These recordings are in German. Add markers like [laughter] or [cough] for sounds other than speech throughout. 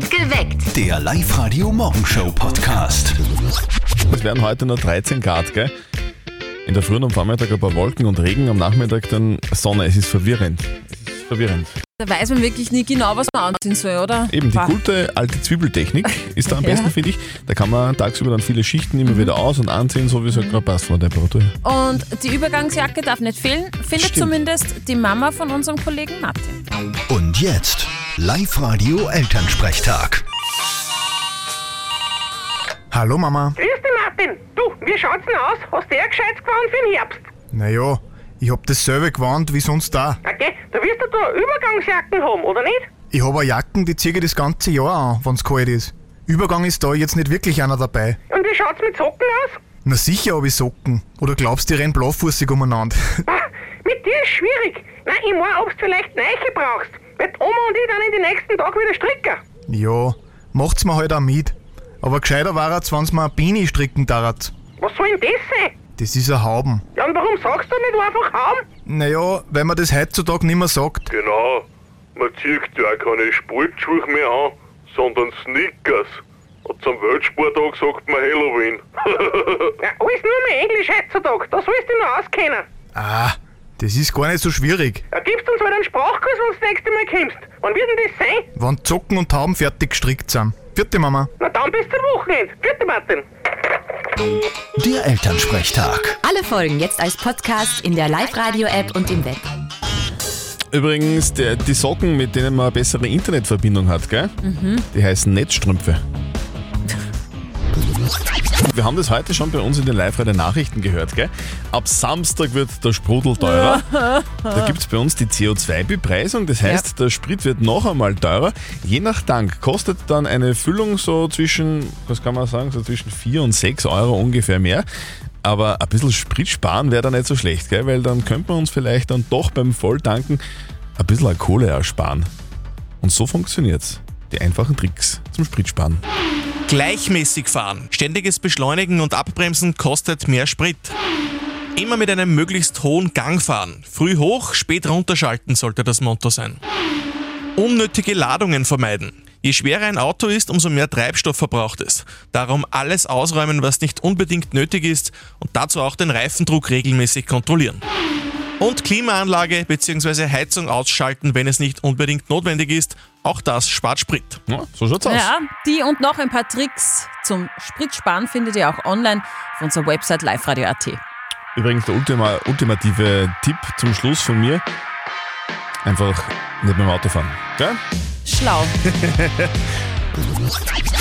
Geweckt. Der Live-Radio-Morgenshow-Podcast. Es werden heute nur 13 Grad, gell? In der Früh und am Vormittag ein paar Wolken und Regen, am Nachmittag dann Sonne. Es ist verwirrend. Es ist verwirrend. Da weiß man wirklich nie genau, was man anziehen soll, oder? Eben, die gute alte Zwiebeltechnik ist da am [laughs] Ja. besten, finde ich. Da kann man tagsüber dann viele Schichten immer wieder aus- und anziehen, so wie es halt gerade passt von der Temperatur. her. Und die Übergangsjacke darf nicht fehlen, findet Stimmt. zumindest die Mama von unserem Kollegen Martin. Und jetzt Live-Radio-Elternsprechtag. Hallo Mama. Grüß dich, Martin. Du, wie schaut's denn aus? Hast du eher gescheit gefahren für den Herbst? Naja, ich hab dasselbe gewarnt wie sonst da. Okay, da wirst du da Übergangsjacken haben, oder nicht? Ich hab eine Jacken, die ziehe ich das ganze Jahr an, wenn's kalt ist. Übergang ist da jetzt nicht wirklich einer dabei. Und wie schaut's mit Socken aus? Na sicher hab ich Socken. Oder glaubst du, ich renn blaufußig umeinander? [laughs] Bah, mit dir ist schwierig. Nein, ich mein, ob's vielleicht Neiche brauchst. Die Oma und ich dann in den nächsten Tag wieder stricken. ja, macht's mir halt auch mit. Aber gescheiter war es, wenn's mir eine Beanie stricken darat. Was soll denn das sein? Das ist ein Hauben. Ja, und warum sagst du nicht einfach Haum? Naja, weil man das heutzutage nimmer sagt. Genau. Man zieht ja keine Sportschuhe mehr an, sondern Sneakers. Und zum Weltsporttag sagt man Halloween. [laughs] Ja, alles nur mehr Englisch heutzutage. Da sollst du dich noch auskennen. Ah, das ist gar nicht so schwierig. Ja, gibst uns halt einen Sprachkurs, wenn du das nächste Mal kommst. Wann wird denn das sein? Wenn die Socken und Tauben fertig gestrickt sind. Vierte Mama. Na dann bis zum Wochenende. Gute Martin. Der Elternsprechtag. Alle Folgen jetzt als Podcast in der Live-Radio-App und im Web. Übrigens, der, die Socken, mit denen man eine bessere Internetverbindung hat, gell? Die heißen Netzstrümpfe. Wir haben das heute schon bei uns in den Live-Radio-Nachrichten gehört, gell? Ab Samstag wird der Sprudel teurer. Da gibt es bei uns die CO2-Bepreisung, das heißt, der Sprit wird noch einmal teurer. Je nach Tank kostet dann eine Füllung so zwischen, was kann man sagen, so zwischen 4 und 6 Euro ungefähr mehr. Aber ein bisschen Sprit sparen wäre da nicht so schlecht, gell? weil dann könnte man uns vielleicht dann doch beim Volltanken ein bisschen an Kohle ersparen. Und so funktioniert's. Die einfachen Tricks zum Spritsparen. Gleichmäßig fahren. Ständiges Beschleunigen und Abbremsen kostet mehr Sprit. Immer mit einem möglichst hohen Gang fahren. Früh hoch, spät runterschalten sollte das Motto sein. Unnötige Ladungen vermeiden. Je schwerer ein Auto ist, umso mehr Treibstoff verbraucht es. Darum alles ausräumen, was nicht unbedingt nötig ist und dazu auch den Reifendruck regelmäßig kontrollieren. Und Klimaanlage bzw. Heizung ausschalten, wenn es nicht unbedingt notwendig ist. Auch das spart Sprit. Ja, so schaut's aus. Ja, die und noch ein paar Tricks zum Spritsparen findet ihr auch online auf unserer Website liveradio.at. Übrigens der ultima, ultimative Tipp zum Schluss von mir. Einfach nicht mit dem Auto fahren. Gell? Schlau. [laughs]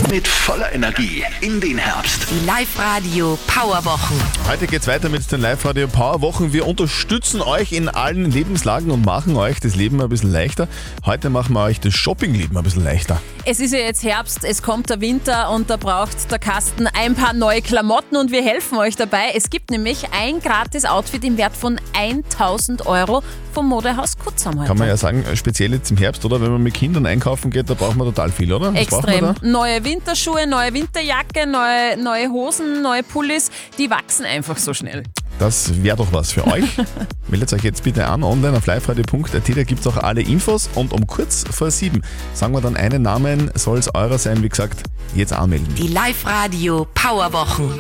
Mit voller Energie in den Herbst. Die Live-Radio Powerwochen. Heute geht's weiter mit den Live-Radio Power Wochen. Wir unterstützen euch in allen Lebenslagen und machen euch das Leben ein bisschen leichter. Heute machen wir euch das Shoppingleben ein bisschen leichter. Es ist ja jetzt Herbst, es kommt der Winter und da braucht der Kasten ein paar neue Klamotten und wir helfen euch dabei. Es gibt nämlich ein gratis Outfit im Wert von 1000 Euro vom Modehaus Kutzam heute. Kann man ja sagen, speziell jetzt im Herbst, oder? Wenn man mit Kindern einkaufen geht, da braucht man total viel, oder? Was Extrem. Neue Winterschuhe, neue Winterjacke, neue, neue Hosen, neue Pullis, die wachsen einfach so schnell. Das wäre doch was für euch. [laughs] Meldet euch jetzt bitte an, online auf liveradio.at, da gibt es auch alle Infos. Und um kurz vor sieben sagen wir dann einen Namen, soll es eurer sein, wie gesagt, jetzt anmelden. Die Live-Radio Powerwochen.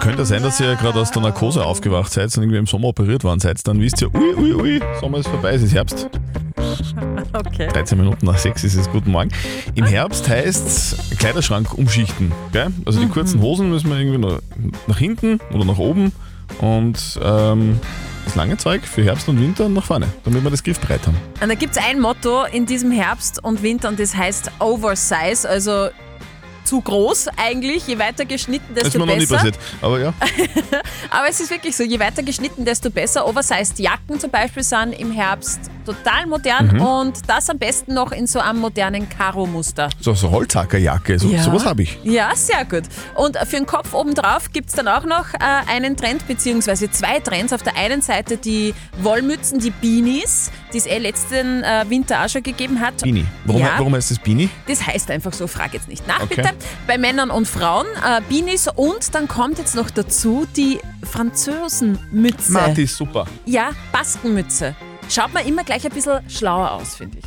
Könnte sein, dass ihr gerade aus der Narkose aufgewacht seid und irgendwie im Sommer operiert worden seid, dann wisst ihr, ui, ui, ui, Sommer ist vorbei, es ist Herbst. [laughs] Okay. 13 Minuten nach 6 ist es guten Morgen. Im Herbst heißt Kleiderschrank umschichten. Gell? Also die kurzen Hosen müssen wir irgendwie nach, nach hinten oder nach oben und ähm, das lange Zeug für Herbst und Winter nach vorne, damit wir das griffbereit haben. Und da gibt es ein Motto in diesem Herbst und Winter und das heißt Oversize, also zu groß eigentlich. Je weiter geschnitten, Das ist desto mir noch nie besser. passiert. Aber ja, [laughs] Aber es ist wirklich so, je weiter geschnitten, desto besser. Oversized Jacken zum Beispiel sind im Herbst total modern Mhm. und das am besten noch in so einem modernen Karo-Muster. so, so Holzhackerjacke, so, sowas habe ich. Ja, sehr gut. Und für den Kopf obendrauf gibt es dann auch noch äh, einen Trend, beziehungsweise zwei Trends. Auf der einen Seite die Wollmützen, die Beanies, die es eh letzten äh, Winter auch schon gegeben hat. Beanie. Warum, Ja. warum heißt das Beanie? Das heißt einfach so, frag jetzt nicht nach, Okay. bitte. Bei Männern und Frauen äh, Beanies und dann kommt jetzt noch dazu die Französenmütze. Marti super. Ja, Baskenmütze. Schaut man immer gleich ein bisschen schlauer aus, finde ich.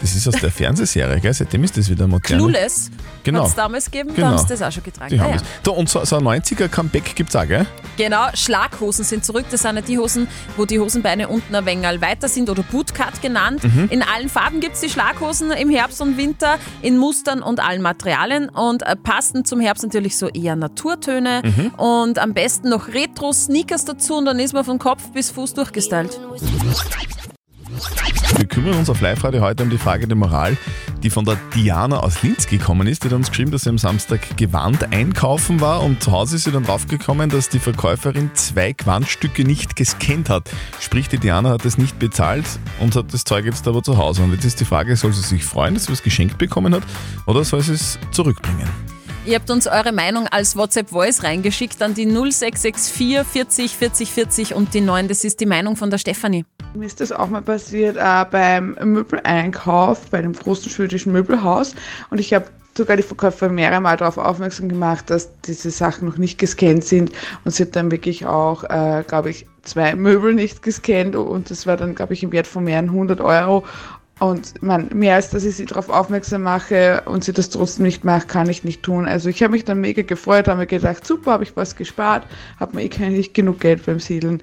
Das ist aus der Fernsehserie, gell? Seitdem ist das wieder modern. Clueless Genau. hat es damals gegeben, Genau. da haben sie das auch schon getragen. Die haben ja. Da, und so, so ein 90er-Comeback gibt es auch, gell? Genau, Schlaghosen sind zurück. Das sind ja die Hosen, wo die Hosenbeine unten ein wenig weiter sind oder Bootcut genannt. In allen Farben gibt es die Schlaghosen im Herbst und Winter, in Mustern und allen Materialien und äh, passend zum Herbst natürlich so eher Naturtöne und am besten noch Retro-Sneakers dazu und dann ist man von Kopf bis Fuß durchgestylt. Wir kümmern uns auf Live-Radio heute um die Frage der Moral, die von der Diana aus Linz gekommen ist. Die hat uns geschrieben, dass sie am Samstag Gewand einkaufen war und zu Hause ist sie dann draufgekommen, dass die Verkäuferin zwei Gewandstücke nicht gescannt hat. Sprich, die Diana hat es nicht bezahlt und hat das Zeug jetzt aber zu Hause. Und jetzt ist die Frage, soll sie sich freuen, dass sie was geschenkt bekommen hat oder soll sie es zurückbringen? Ihr habt uns eure Meinung als WhatsApp-Voice reingeschickt an die 0664 40 40 40 und die 9. Das ist die Meinung von der Stefanie. Mir ist das auch mal passiert äh, beim Möbeleinkauf bei dem großen schwedischen Möbelhaus und ich habe sogar die Verkäuferin mehrere Mal darauf aufmerksam gemacht, dass diese Sachen noch nicht gescannt sind und sie hat dann wirklich auch, äh, glaube ich, zwei Möbel nicht gescannt und das war dann, glaube ich, im Wert von mehreren hundert Euro und man, mehr als dass ich sie darauf aufmerksam mache und sie das trotzdem nicht macht, kann ich nicht tun. Also ich habe mich dann mega gefreut, habe mir gedacht, super, habe ich was gespart, habe mir eh nicht genug Geld beim Siedeln.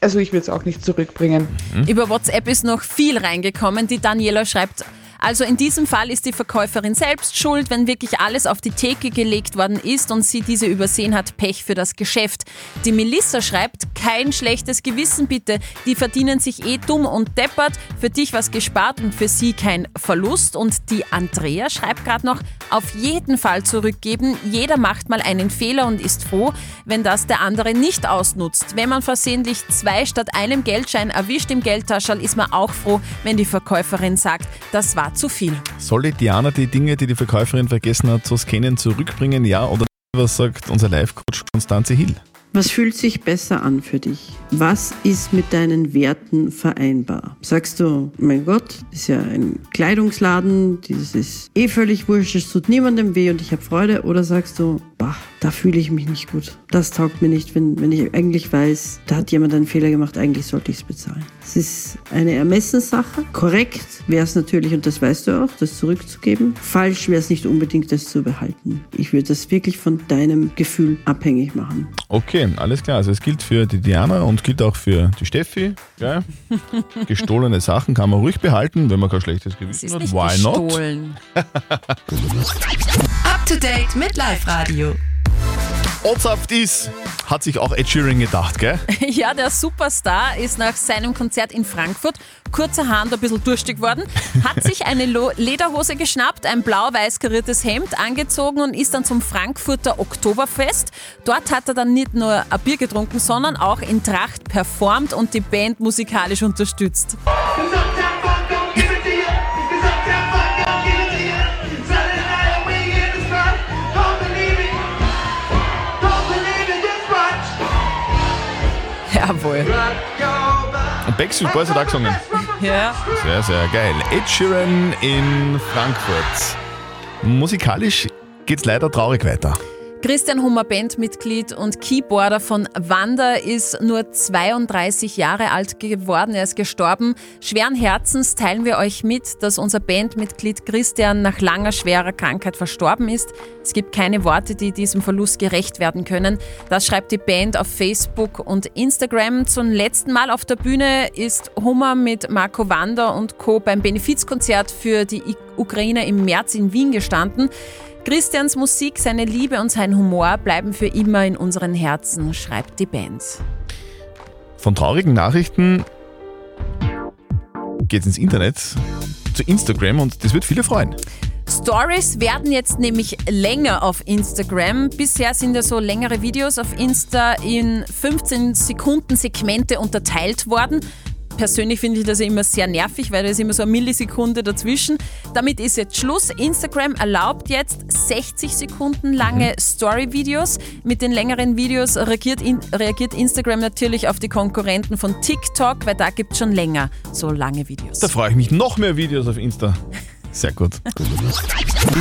Also ich würde es auch nicht zurückbringen. Über WhatsApp ist noch viel reingekommen. Die Daniela schreibt, also in diesem Fall ist die Verkäuferin selbst schuld, wenn wirklich alles auf die Theke gelegt worden ist und sie diese übersehen hat, Pech für das Geschäft. Die Melissa schreibt, kein schlechtes Gewissen bitte, die verdienen sich eh dumm und deppert, für dich was gespart und für sie kein Verlust. Und die Andrea schreibt gerade noch, auf jeden Fall zurückgeben, jeder macht mal einen Fehler und ist froh, wenn das der andere nicht ausnutzt. Wenn man versehentlich zwei statt einem Geldschein erwischt im Geldtaschel, ist man auch froh, wenn die Verkäuferin sagt, das war zu viel. Soll die Diana die Dinge, die die Verkäuferin vergessen hat zu scannen, zurückbringen? Ja oder was sagt unser Live-Coach Konstanze Hill? Was fühlt sich besser an für dich? Was ist mit deinen Werten vereinbar? Sagst du, mein Gott, ist ja ein Kleidungsladen, das ist eh völlig wurscht, es tut niemandem weh und ich habe Freude? Oder sagst du, bah, da fühle ich mich nicht gut. Das taugt mir nicht, wenn, wenn ich eigentlich weiß, da hat jemand einen Fehler gemacht, eigentlich sollte ich es bezahlen. Es ist eine Ermessenssache. Korrekt wäre es natürlich, und das weißt du auch, das zurückzugeben. Falsch wäre es nicht unbedingt, das zu behalten. Ich würde das wirklich von deinem Gefühl abhängig machen. Okay, alles klar. Also es gilt für die Diana und gilt auch für die Steffi. Gell? [laughs] Gestohlene Sachen kann man ruhig behalten, wenn man kein schlechtes Es Gewissen ist hat. nicht Why not? gestohlen. Up [laughs] to date mit Live Radio. Ortsaft ist, hat sich auch Ed Sheeran gedacht, gell? [laughs] Ja, der Superstar ist nach seinem Konzert in Frankfurt kurzerhand ein bisschen durstig worden, hat sich eine Lo Lederhose geschnappt, ein blau-weiß kariertes Hemd angezogen und ist dann zum Frankfurter Oktoberfest. Dort hat er dann nicht nur ein Bier getrunken, sondern auch in Tracht performt und die Band musikalisch unterstützt. Jawohl. Und Backstreet Boys hat auch gesungen. Ja. Sehr, sehr geil. Ed Sheeran in Frankfurt. Musikalisch geht's leider traurig weiter. Christian Hummer, Bandmitglied und Keyboarder von Wanda, ist nur 32 Jahre alt geworden. Er ist gestorben. Schweren Herzens teilen wir euch mit, dass unser Bandmitglied Christian nach langer schwerer Krankheit verstorben ist. Es gibt keine Worte, die diesem Verlust gerecht werden können. Das schreibt die Band auf Facebook und Instagram. Zum letzten Mal auf der Bühne ist Hummer mit Marco Wanda und Co. beim Benefizkonzert für die Ukrainer im März in Wien gestanden. Christians Musik, seine Liebe und sein Humor bleiben für immer in unseren Herzen, schreibt die Band. Von traurigen Nachrichten geht's ins Internet, zu Instagram und das wird viele freuen. Stories werden jetzt nämlich länger auf Instagram. Bisher sind ja so längere Videos auf Insta in 15 Sekunden Segmente unterteilt worden. Persönlich finde ich das ja immer sehr nervig, weil da ist immer so eine Millisekunde dazwischen. Damit ist jetzt Schluss. Instagram erlaubt jetzt 60 Sekunden lange Story-Videos. Mit den längeren Videos reagiert, in, reagiert Instagram natürlich auf die Konkurrenten von TikTok, weil da gibt es schon länger so lange Videos. Da freue ich mich noch mehr Videos auf Insta. Sehr gut.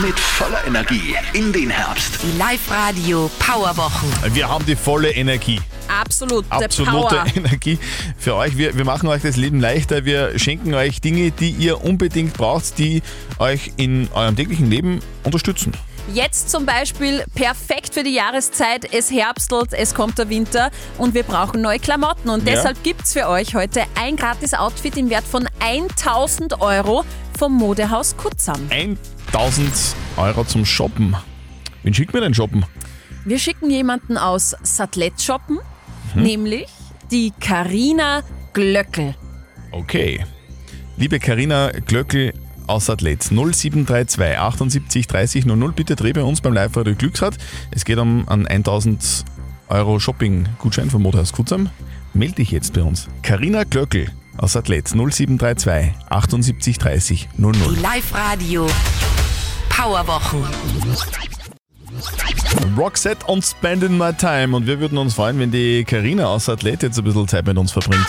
Mit voller Energie in den Herbst. Die Live-Radio Powerwochen. Wir haben die volle Energie. Absolut, absolute Power. Energie für euch. Wir, wir machen euch das Leben leichter. Wir schenken euch Dinge, die ihr unbedingt braucht, die euch in eurem täglichen Leben unterstützen. Jetzt zum Beispiel perfekt für die Jahreszeit. Es herbstelt, es kommt der Winter und wir brauchen neue Klamotten. Und Ja. deshalb gibt's für euch heute ein gratis Outfit im Wert von 1000 Euro vom Modehaus Kutzam. 1000 Euro zum Shoppen. Wen schickt mir denn shoppen? Wir schicken jemanden aus Satlet shoppen, Mhm. nämlich die Karina Glöckel. Okay. Liebe Karina Glöckel aus Athlet 0732 78 30 00, bitte dreh bei uns beim Live-Radio Glücksrad. Es geht um einen 1000 Euro Shopping-Gutschein vom Motorhaus Kutzam. Meld dich jetzt bei uns. Karina Glöckel aus Athlet 0732 78 30 00. Die Live-Radio Powerwochen. Roxette und Spending My Time. Und wir würden uns freuen, wenn die Karina aus Athlet jetzt ein bisschen Zeit mit uns verbringt.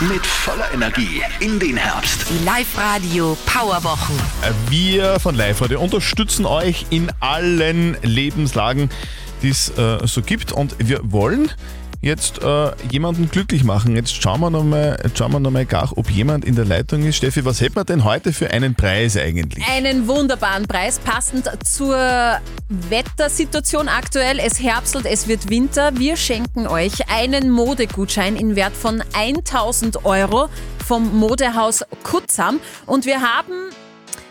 Mit voller Energie in den Herbst. Die Live-Radio Powerwochen. Wir von Live Radio unterstützen euch in allen Lebenslagen, die es äh, so gibt. Und wir wollen jetzt äh, jemanden glücklich machen. Jetzt schauen wir nochmal noch mal gar, ob jemand in der Leitung ist. Steffi, was hätten wir denn heute für einen Preis eigentlich? Einen wunderbaren Preis, passend zur Wettersituation aktuell. Es herbstelt, es wird Winter. Wir schenken euch einen Modegutschein in Wert von 1000 Euro vom Modehaus Kutzam. Und wir haben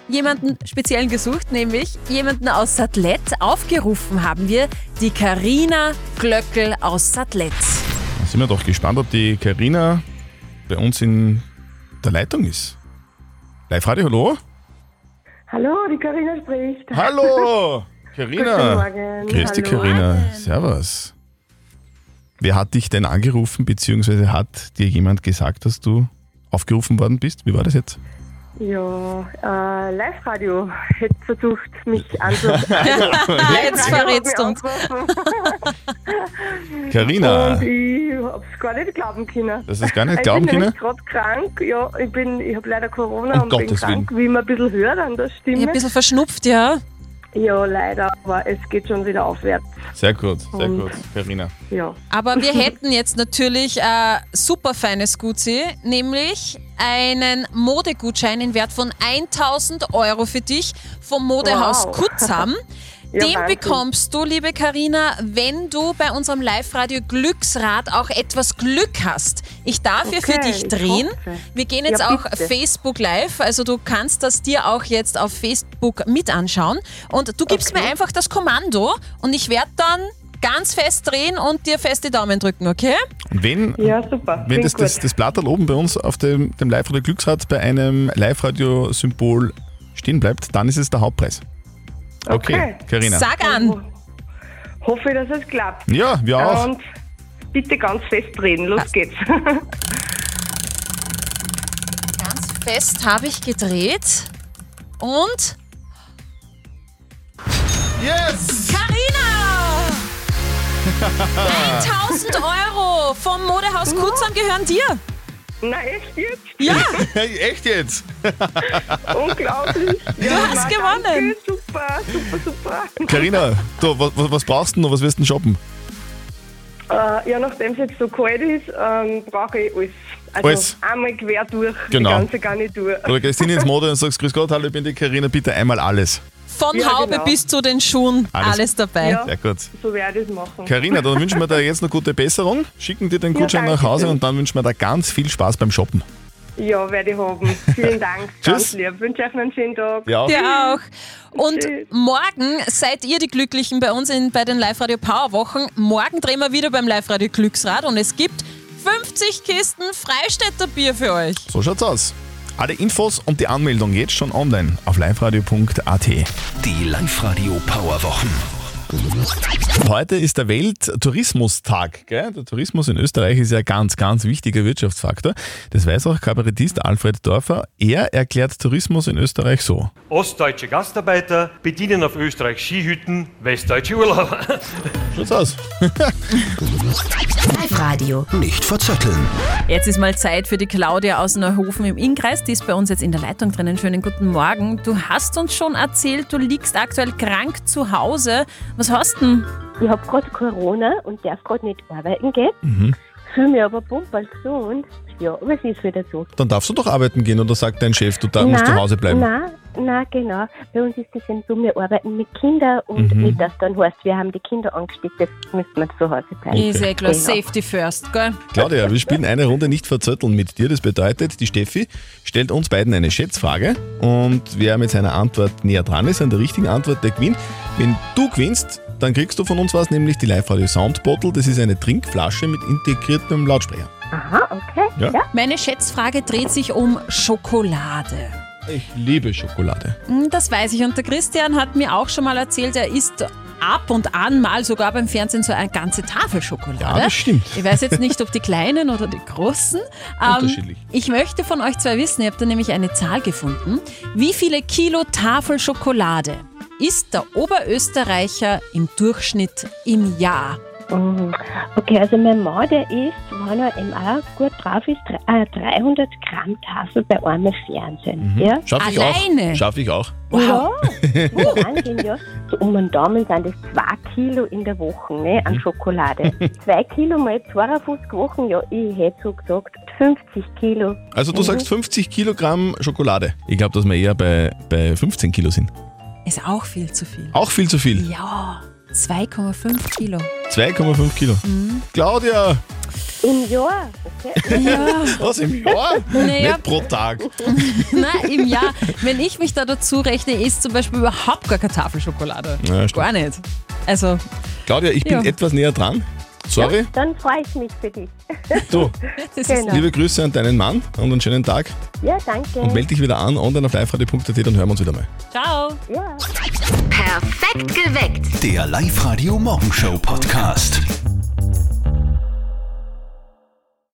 jemanden speziellen gesucht, nämlich jemanden aus Satlet. Aufgerufen haben wir die Karina Glöckel aus Satlet. Da sind wir doch gespannt, ob die Karina bei uns in der Leitung ist. Live Radio, hallo? Hallo, die Karina spricht. Hallo, [laughs] Karina. Guten Morgen. Grüß dich. Karina. Servus. Wer hat dich denn angerufen, beziehungsweise hat dir jemand gesagt, dass du aufgerufen worden bist? Wie war das jetzt? Ja, äh, Live-Radio hätte versucht, mich [laughs] anzurufen. Jetzt verrätst du uns. Karina. Und ich hab's gar nicht glauben können. Das ist gar nicht ich glauben bin können? nämlich gerade krank. Ja, ich bin, ich habe leider Corona Um und bin Gottes krank, wie man ein bisschen hört an der Stimme. Ein bisschen verschnupft, ja. Ja, leider, aber es geht schon wieder aufwärts. Sehr gut, sehr Und- gut, Karina. Ja. Aber wir [laughs] hätten jetzt natürlich ein super feines Gutsi, nämlich einen Modegutschein in Wert von 1000 Euro für dich vom Modehaus Wow. Kutzam. [laughs] Ja, Den Wahnsinn. bekommst du, liebe Karina, wenn du bei unserem Live-Radio Glücksrad auch etwas Glück hast. Ich darf hier für Okay, dich ich drehen. Wir gehen jetzt Ja, auch. Facebook Live, also du kannst das dir auch jetzt auf Facebook mit anschauen. Und du gibst Okay. mir einfach das Kommando und ich werde dann ganz fest drehen und dir fest die Daumen drücken, okay? Und wenn, Ja, super. wenn das, das, das Blatt oben bei uns auf dem, dem Live-Radio Glücksrad bei einem Live-Radio-Symbol stehen bleibt, dann ist es der Hauptpreis. Okay, Okay. Karina. Sag an. Hoffe, dass es klappt. Ja, wir auch. Und bitte ganz fest drehen. Los geht's. [laughs] Ganz fest habe ich gedreht und Yes! Karina! [laughs] 1000 Euro vom Modehaus Kutzam gehören dir. Na, echt jetzt? Ja, [laughs] Echt jetzt? Unglaublich. du hast gewonnen. Danke. Super, super, super. Karina, du, was, was brauchst du noch? Was wirst du denn shoppen? Äh, ja, nachdem es jetzt so kalt ist, ähm, brauche ich alles. Also Alles. einmal quer durch, Genau. die ganze Garnitur. Oder gehst hin ins Mode und sagst, grüß Gott, hallo, ich bin die Karina, bitte einmal alles. Von Ja, Haube genau. bis zu den Schuhen, Alles. alles, dabei. Ja. Sehr gut. So werde ich es machen. Karina, dann [laughs] wünschen wir dir jetzt eine gute Besserung, schicken dir den Ja, Gutschein nach danke Hause und dann wünschen wir dir ganz viel Spaß beim Shoppen. Ja, werde ich haben. Vielen Dank. [laughs] Tschüss. Ganz lieb. Wünsche euch noch einen schönen Tag. Ja. Dir auch. Und Tschüss. morgen seid ihr die Glücklichen bei uns in, bei den Live-Radio Power-Wochen. Morgen drehen wir wieder beim Live-Radio Glücksrad und es gibt 50 Kisten Freistädter Bier für euch. So schaut's aus. Alle Infos und die Anmeldung jetzt schon online auf liveradio.at. Die Live-Radio Powerwochen. Heute ist der Welttourismustag. Gell? Der Tourismus in Österreich ist ja ein ganz, ganz wichtiger Wirtschaftsfaktor. Das weiß auch Kabarettist Alfred Dorfer. Er erklärt Tourismus in Österreich so. Ostdeutsche Gastarbeiter bedienen auf Österreich Skihütten westdeutsche Urlauber. Schaut's aus. [laughs] Live-Radio. Nicht verzetteln. Jetzt ist mal Zeit für die Claudia aus Neuhofen im Innkreis. Die ist bei uns jetzt in der Leitung drinnen. Schönen guten Morgen. Du hast uns schon erzählt, du liegst aktuell krank zu Hause. Was hast du denn? Ich habe gerade Corona und darf gerade nicht arbeiten gehen. Mhm. Fühle mich aber pumperl gesund. Ja, aber es ist wieder so. Dann darfst du doch arbeiten gehen oder sagt dein Chef, du da, musst zu Hause bleiben. Nein, nein, genau. Bei uns ist das eben so, wir arbeiten mit Kindern und Mhm. nicht, dass dann heißt, wir haben die Kinder angesteckt, jetzt müssen wir zu Hause bleiben. Ist eh klar, Genau. Safety first, gell? Claudia, wir spielen eine Runde nicht verzötteln mit dir. Das bedeutet, die Steffi stellt uns beiden eine Schätzfrage und wer mit seiner Antwort näher dran ist, an der richtigen Antwort, der gewinnt. Wenn du gewinnst, dann kriegst du von uns was, nämlich die Live-Radio Sound Bottle. Das ist eine Trinkflasche mit integriertem Lautsprecher. Aha, okay. Ja. Meine Schätzfrage dreht sich um Schokolade. Ich liebe Schokolade. Hm, Das weiß ich. Und der Christian hat mir auch schon mal erzählt, er isst ab und an mal sogar beim Fernsehen so eine ganze Tafel Schokolade. Ja, das stimmt. Ich weiß jetzt nicht, ob die kleinen oder die großen. Ähm, Unterschiedlich. Ich möchte von euch zwei wissen, ihr habt da nämlich eine Zahl gefunden. Wie viele Kilo Tafel Schokolade isst der Oberösterreicher im Durchschnitt im Jahr? Mhm. Okay, also mein Mann, der isst, wenn er eben auch gut drauf ist, äh, 300 Gramm Tafel bei einem Fernsehen. Ja? Schaffe ich Alleine? auch. Schaffe ich auch. [laughs] Ja, Wahnsinn, ja. So um den Daumen sind das 2 Kilo in der Woche ne, Mhm. an Schokolade. [laughs] 2 Kilo mal 52 Wochen, ja, ich hätte so gesagt 50 Kilo. Also du Mhm. sagst 50 Kilogramm Schokolade. Ich glaube, dass wir eher bei, bei 15 Kilo sind. Ist auch viel zu viel. Auch viel zu viel. Ja, 2,5 Kilo. 2,5 Kilo. Mhm. Claudia, Im Jahr, okay? Ja. was im Jahr? Naja. Nicht pro Tag. Nein, im Jahr. Wenn ich mich da dazu rechne, ist zum Beispiel überhaupt gar keine Tafelschokolade. Ja, stimmt. gar nicht. Also, Claudia, ich bin Ja. etwas näher dran. Sorry. Dann freue ich mich für dich. Du, [laughs] Genau. liebe Grüße an deinen Mann und einen schönen Tag. Ja, danke. Und melde dich wieder an online auf liveradio.at, dann hören wir uns wieder mal. ciao. Ja. Perfekt geweckt. Der Live-Radio Morgenshow Podcast.